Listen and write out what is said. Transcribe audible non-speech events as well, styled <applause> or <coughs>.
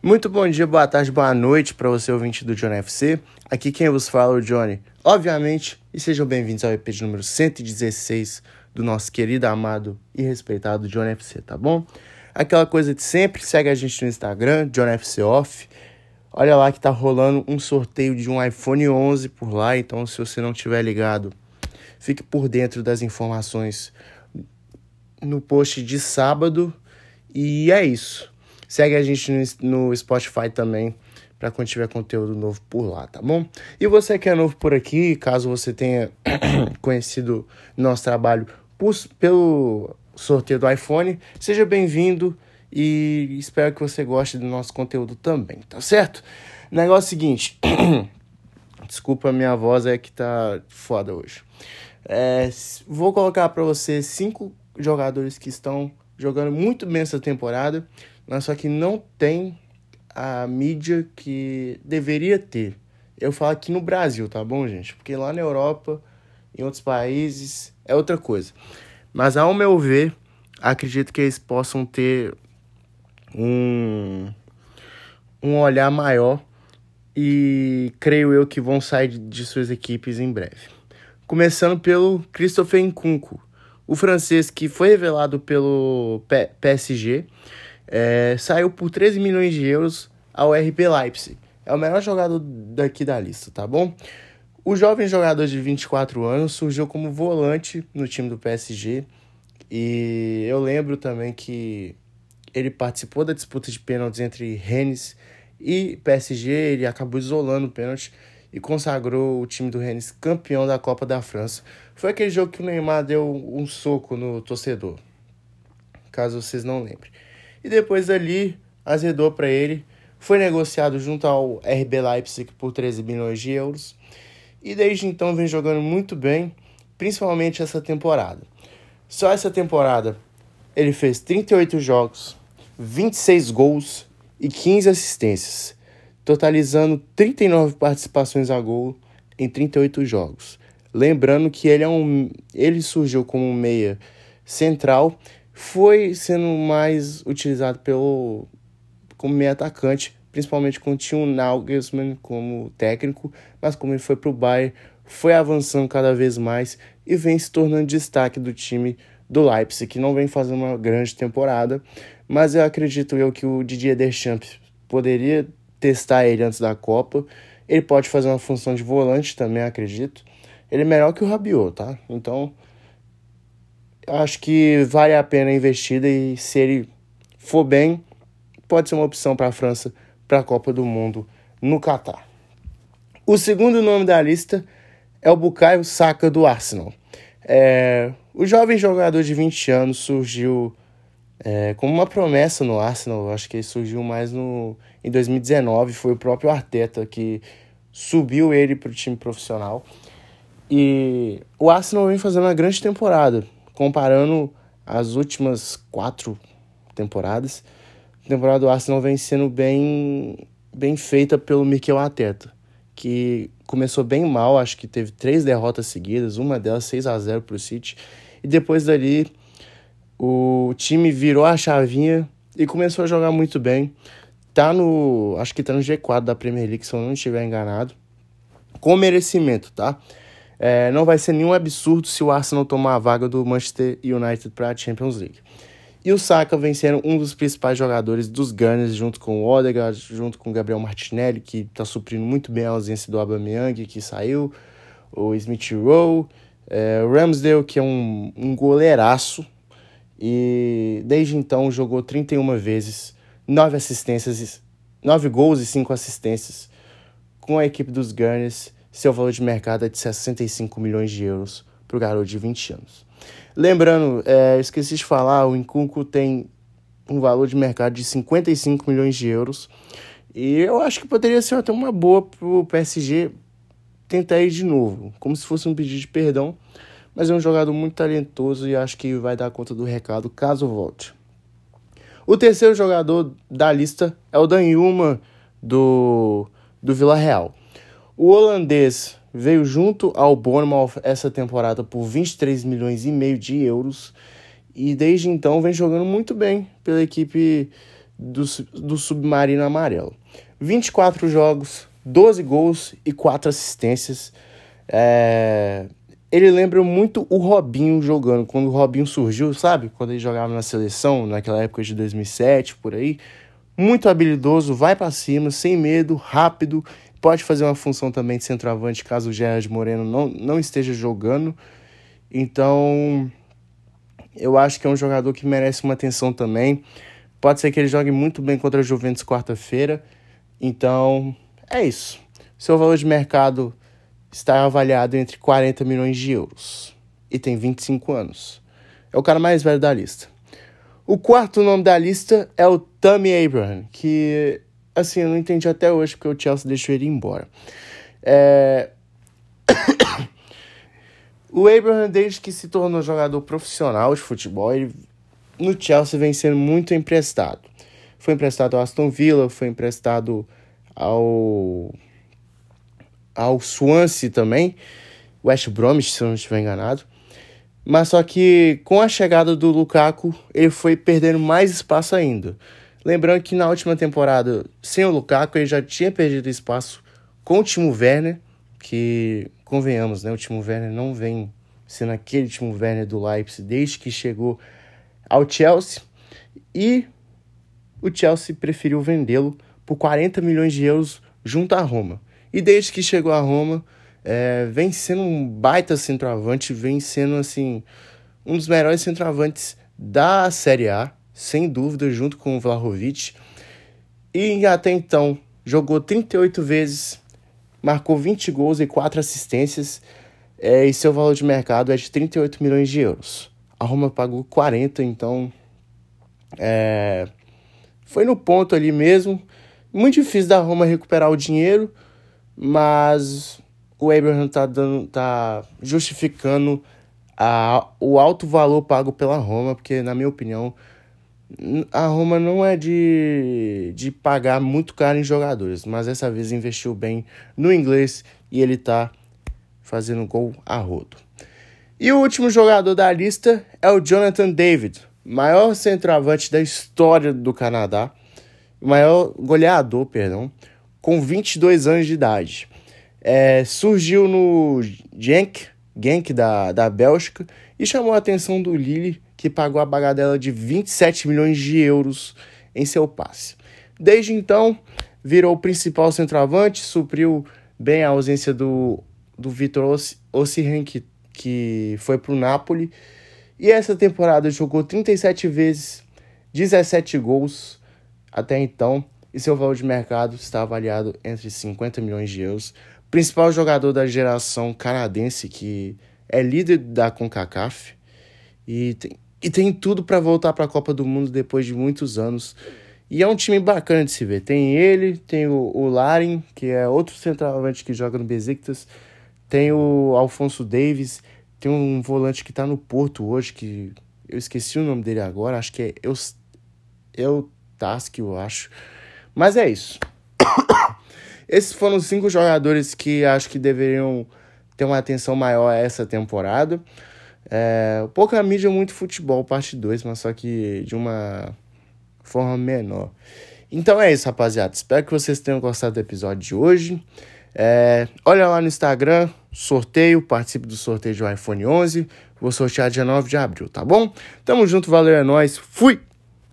Muito bom dia, boa tarde, boa noite para você ouvinte do Johnny FC. Aqui quem vos fala é o Johnny, obviamente, e sejam bem-vindos ao EP de número 116 do nosso querido, amado e respeitado Johnny FC, tá bom? Aquela coisa de sempre, segue a gente no Instagram, Johnny FC Off. Olha lá que tá rolando um sorteio de um iPhone 11 por lá, então se você não tiver ligado, fique por dentro das informações no post de sábado. E é isso. Segue a gente no, no Spotify também para quando tiver conteúdo novo por lá, tá bom? E você que é novo por aqui, caso você tenha <coughs> conhecido nosso trabalho por, pelo sorteio do iPhone, seja bem-vindo e espero que você goste do nosso conteúdo também, tá certo? Negócio é seguinte, <coughs> desculpa minha voz é que tá foda hoje. É, vou colocar para você cinco jogadores que estão jogando muito bem essa temporada só que não tem a mídia que deveria ter. Eu falo aqui no Brasil, tá bom, gente? Porque lá na Europa, em outros países, é outra coisa. Mas ao meu ver, acredito que eles possam ter um, um olhar maior e creio eu que vão sair de suas equipes em breve. Começando pelo Christopher Nkunku, o francês que foi revelado pelo PSG é, saiu por 13 milhões de euros ao RB Leipzig. É o melhor jogador daqui da lista, tá bom? O jovem jogador de 24 anos surgiu como volante no time do PSG e eu lembro também que ele participou da disputa de pênaltis entre Rennes e PSG, ele acabou isolando o pênalti e consagrou o time do Rennes campeão da Copa da França. Foi aquele jogo que o Neymar deu um soco no torcedor, caso vocês não lembrem e depois dali azedou para ele. Foi negociado junto ao RB Leipzig por 13 milhões de euros e desde então vem jogando muito bem, principalmente essa temporada. Só essa temporada ele fez 38 jogos, 26 gols e 15 assistências, totalizando 39 participações a gol em 38 jogos. Lembrando que ele é um ele surgiu como um meia central foi sendo mais utilizado pelo como meio atacante, principalmente quando tinha o Nagelsmann como técnico, mas como ele foi para o Bayern, foi avançando cada vez mais e vem se tornando destaque do time do Leipzig, que não vem fazendo uma grande temporada, mas eu acredito eu que o Didier Deschamps poderia testar ele antes da Copa. Ele pode fazer uma função de volante também, acredito. Ele é melhor que o Rabiot, tá? Então, acho que vale a pena a investida e se ele for bem, pode ser uma opção para a França para a Copa do Mundo no Catar. O segundo nome da lista é o Bukayo Saka do Arsenal. É, o jovem jogador de 20 anos surgiu é, como uma promessa no Arsenal. Acho que ele surgiu mais no, em 2019. Foi o próprio Arteta que subiu ele para o time profissional. E o Arsenal vem fazendo uma grande temporada comparando as últimas quatro temporadas, a temporada do Arsenal vem sendo bem, bem feita pelo Mikel Arteta, que começou bem mal, acho que teve três derrotas seguidas, uma delas 6 a 0 para o City, e depois dali o time virou a chavinha e começou a jogar muito bem. Tá no, acho que tá no G4 da Premier League, se eu não estiver enganado, com merecimento, tá? É, não vai ser nenhum absurdo se o Arsenal tomar a vaga do Manchester United para a Champions League. E o Saka vem sendo um dos principais jogadores dos Gunners, junto com o Odegaard, junto com o Gabriel Martinelli, que está suprindo muito bem a ausência do Aubameyang, que saiu, o Smith Rowe, é, o Ramsdale, que é um, um goleiraço, e desde então jogou 31 vezes, 9 assistências, 9 gols e 5 assistências com a equipe dos Gunners, seu valor de mercado é de 65 milhões de euros para o garoto de 20 anos. Lembrando, é, esqueci de falar, o Incunco tem um valor de mercado de 55 milhões de euros. E eu acho que poderia ser até uma boa para o PSG tentar ir de novo, como se fosse um pedido de perdão. Mas é um jogador muito talentoso e acho que vai dar conta do recado caso volte. O terceiro jogador da lista é o Dan Yuma do, do Vila Real. O holandês veio junto ao Bournemouth essa temporada por 23 milhões e meio de euros e desde então vem jogando muito bem pela equipe do, do Submarino Amarelo. 24 jogos, 12 gols e 4 assistências. É... Ele lembra muito o Robinho jogando, quando o Robinho surgiu, sabe? Quando ele jogava na seleção, naquela época de 2007, por aí. Muito habilidoso, vai para cima, sem medo, rápido. Pode fazer uma função também de centroavante caso o Gerard Moreno não, não esteja jogando. Então, eu acho que é um jogador que merece uma atenção também. Pode ser que ele jogue muito bem contra a Juventus quarta-feira. Então, é isso. Seu valor de mercado está avaliado entre 40 milhões de euros e tem 25 anos. É o cara mais velho da lista. O quarto nome da lista é o Tammy Abraham, que, assim, eu não entendi até hoje porque o Chelsea deixou ele embora. É... <coughs> o Abraham, desde que se tornou jogador profissional de futebol, ele no Chelsea vem sendo muito emprestado. Foi emprestado ao Aston Villa, foi emprestado ao ao Swansea também, West Bromwich, se eu não estiver enganado. Mas só que com a chegada do Lukaku, ele foi perdendo mais espaço ainda. Lembrando que na última temporada, sem o Lukaku, ele já tinha perdido espaço com o Timo Werner, que, convenhamos, né, o Timo Werner não vem sendo aquele Timo Werner do Leipzig desde que chegou ao Chelsea. E o Chelsea preferiu vendê-lo por 40 milhões de euros junto à Roma. E desde que chegou a Roma, é, vem sendo um baita centroavante, vem sendo assim um dos melhores centroavantes da Série A, sem dúvida, junto com o Vlahovic. E até então jogou 38 vezes, marcou 20 gols e 4 assistências, é, e seu valor de mercado é de 38 milhões de euros. A Roma pagou 40, então é, foi no ponto ali mesmo. Muito difícil da Roma recuperar o dinheiro, mas o Abraham tá, dando, tá justificando a, o alto valor pago pela Roma, porque, na minha opinião, a Roma não é de, de pagar muito caro em jogadores, mas dessa vez investiu bem no inglês e ele tá fazendo gol a rodo. E o último jogador da lista é o Jonathan David, maior centroavante da história do Canadá, maior goleador, perdão, com 22 anos de idade. É, surgiu no Genk, Genk da, da Bélgica e chamou a atenção do Lille, que pagou a bagadela de 27 milhões de euros em seu passe. Desde então, virou o principal centroavante, supriu bem a ausência do, do Vitor Ossihen, que, que foi para o Napoli, e essa temporada jogou 37 vezes, 17 gols até então, e seu valor de mercado está avaliado entre 50 milhões de euros. Principal jogador da geração canadense, que é líder da CONCACAF e tem, e tem tudo para voltar para a Copa do Mundo depois de muitos anos. E é um time bacana de se ver. Tem ele, tem o, o que é outro centroavante que joga no Besiktas, tem o Alfonso Davis tem um volante que tá no Porto hoje, que eu esqueci o nome dele agora, acho que é Eu, Eutask, eu acho. Mas é isso. <coughs> Esses foram os cinco jogadores que acho que deveriam ter uma atenção maior essa temporada. É, pouca mídia, muito futebol, parte 2, mas só que de uma forma menor. Então é isso, rapaziada. Espero que vocês tenham gostado do episódio de hoje. É, olha lá no Instagram, sorteio, participe do sorteio do iPhone 11. Vou sortear dia 9 de abril, tá bom? Tamo junto, valeu, é nóis. Fui!